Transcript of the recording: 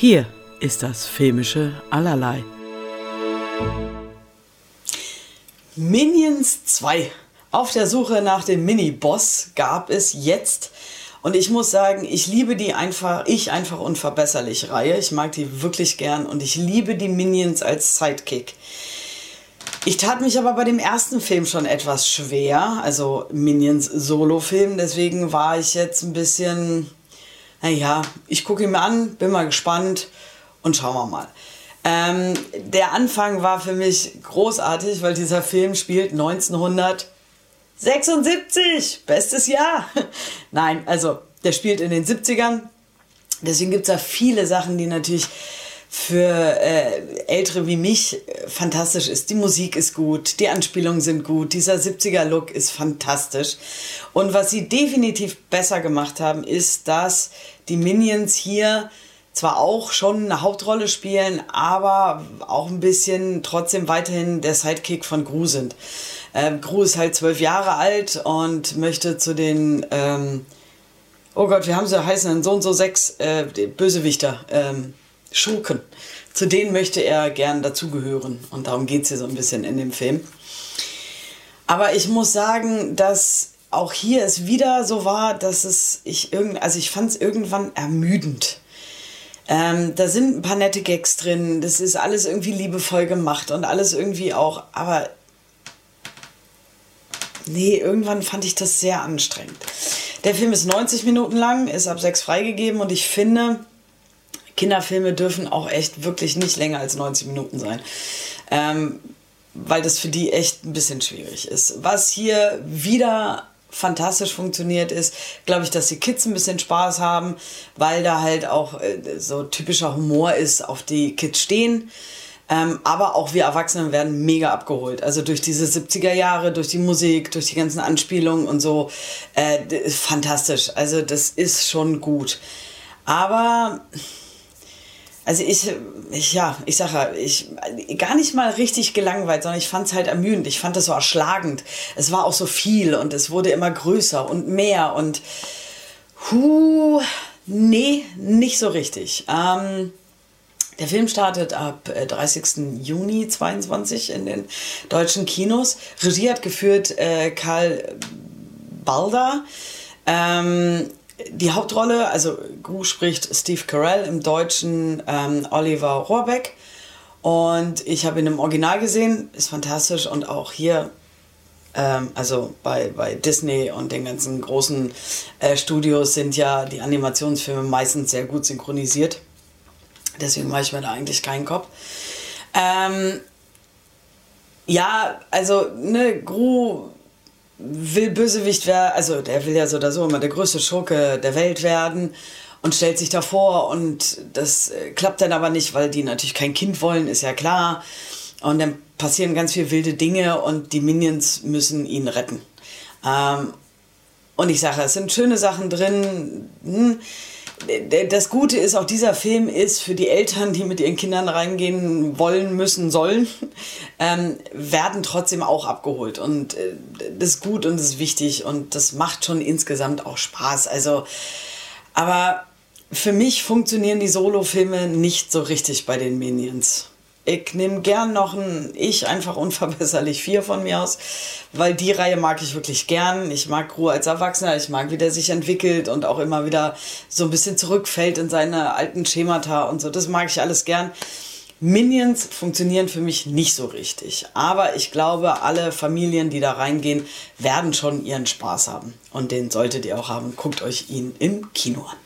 Hier ist das filmische Allerlei. Minions 2. Auf der Suche nach dem Mini-Boss gab es jetzt. Und ich muss sagen, ich liebe die einfach, ich einfach unverbesserlich Reihe. Ich mag die wirklich gern und ich liebe die Minions als Sidekick. Ich tat mich aber bei dem ersten Film schon etwas schwer, also Minions Solo-Film. Deswegen war ich jetzt ein bisschen, naja, ich gucke ihn mir an, bin mal gespannt und schauen wir mal. Ähm, der Anfang war für mich großartig, weil dieser Film spielt 1976, bestes Jahr. Nein, also der spielt in den 70ern. Deswegen gibt es da viele Sachen, die natürlich für äh, Ältere wie mich äh, fantastisch ist. Die Musik ist gut, die Anspielungen sind gut, dieser 70er-Look ist fantastisch. Und was sie definitiv besser gemacht haben, ist, dass die Minions hier zwar auch schon eine Hauptrolle spielen, aber auch ein bisschen trotzdem weiterhin der Sidekick von Gru sind. Ähm, Gru ist halt zwölf Jahre alt und möchte zu den, ähm, oh Gott, wie haben sie heißen, so und so sechs äh, Bösewichter. Ähm, Schurken. Zu denen möchte er gern dazugehören. Und darum geht es hier so ein bisschen in dem Film. Aber ich muss sagen, dass auch hier es wieder so war, dass es ich irgend, also ich fand es irgendwann ermüdend. Ähm, da sind ein paar nette Gags drin, das ist alles irgendwie liebevoll gemacht und alles irgendwie auch, aber nee, irgendwann fand ich das sehr anstrengend. Der Film ist 90 Minuten lang, ist ab 6 freigegeben und ich finde, Kinderfilme dürfen auch echt wirklich nicht länger als 90 Minuten sein. Ähm, weil das für die echt ein bisschen schwierig ist. Was hier wieder fantastisch funktioniert ist, glaube ich, dass die Kids ein bisschen Spaß haben, weil da halt auch äh, so typischer Humor ist, auf die Kids stehen. Ähm, aber auch wir Erwachsenen werden mega abgeholt. Also durch diese 70er Jahre, durch die Musik, durch die ganzen Anspielungen und so. Äh, fantastisch. Also das ist schon gut. Aber also ich, ich ja, ich sage ja, ich gar nicht mal richtig gelangweilt, sondern ich fand es halt ermüdend. Ich fand es so erschlagend. Es war auch so viel und es wurde immer größer und mehr und hu, nee, nicht so richtig. Ähm, der Film startet ab 30. Äh, Juni 22 in den deutschen Kinos. Regie hat geführt äh, Karl Balder. Ähm, die Hauptrolle, also Gru spricht Steve Carell, im Deutschen ähm, Oliver Rohrbeck. Und ich habe ihn im Original gesehen, ist fantastisch und auch hier, ähm, also bei, bei Disney und den ganzen großen äh, Studios sind ja die Animationsfilme meistens sehr gut synchronisiert. Deswegen mache ich mir da eigentlich keinen Kopf. Ähm, ja, also, ne, Gru will Bösewicht werden, also der will ja so oder so immer der größte Schurke der Welt werden und stellt sich davor und das äh, klappt dann aber nicht, weil die natürlich kein Kind wollen, ist ja klar. Und dann passieren ganz viele wilde Dinge und die Minions müssen ihn retten. Ähm, und ich sage, es sind schöne Sachen drin. Hm das Gute ist, auch dieser Film ist für die Eltern, die mit ihren Kindern reingehen wollen, müssen, sollen, ähm, werden trotzdem auch abgeholt. Und äh, das ist gut und das ist wichtig und das macht schon insgesamt auch Spaß. Also, aber für mich funktionieren die Solo-Filme nicht so richtig bei den Minions. Ich nehme gern noch ein Ich einfach unverbesserlich 4 von mir aus, weil die Reihe mag ich wirklich gern. Ich mag Ruhe als Erwachsener, ich mag, wie der sich entwickelt und auch immer wieder so ein bisschen zurückfällt in seine alten Schemata und so. Das mag ich alles gern. Minions funktionieren für mich nicht so richtig. Aber ich glaube, alle Familien, die da reingehen, werden schon ihren Spaß haben. Und den solltet ihr auch haben. Guckt euch ihn im Kino an.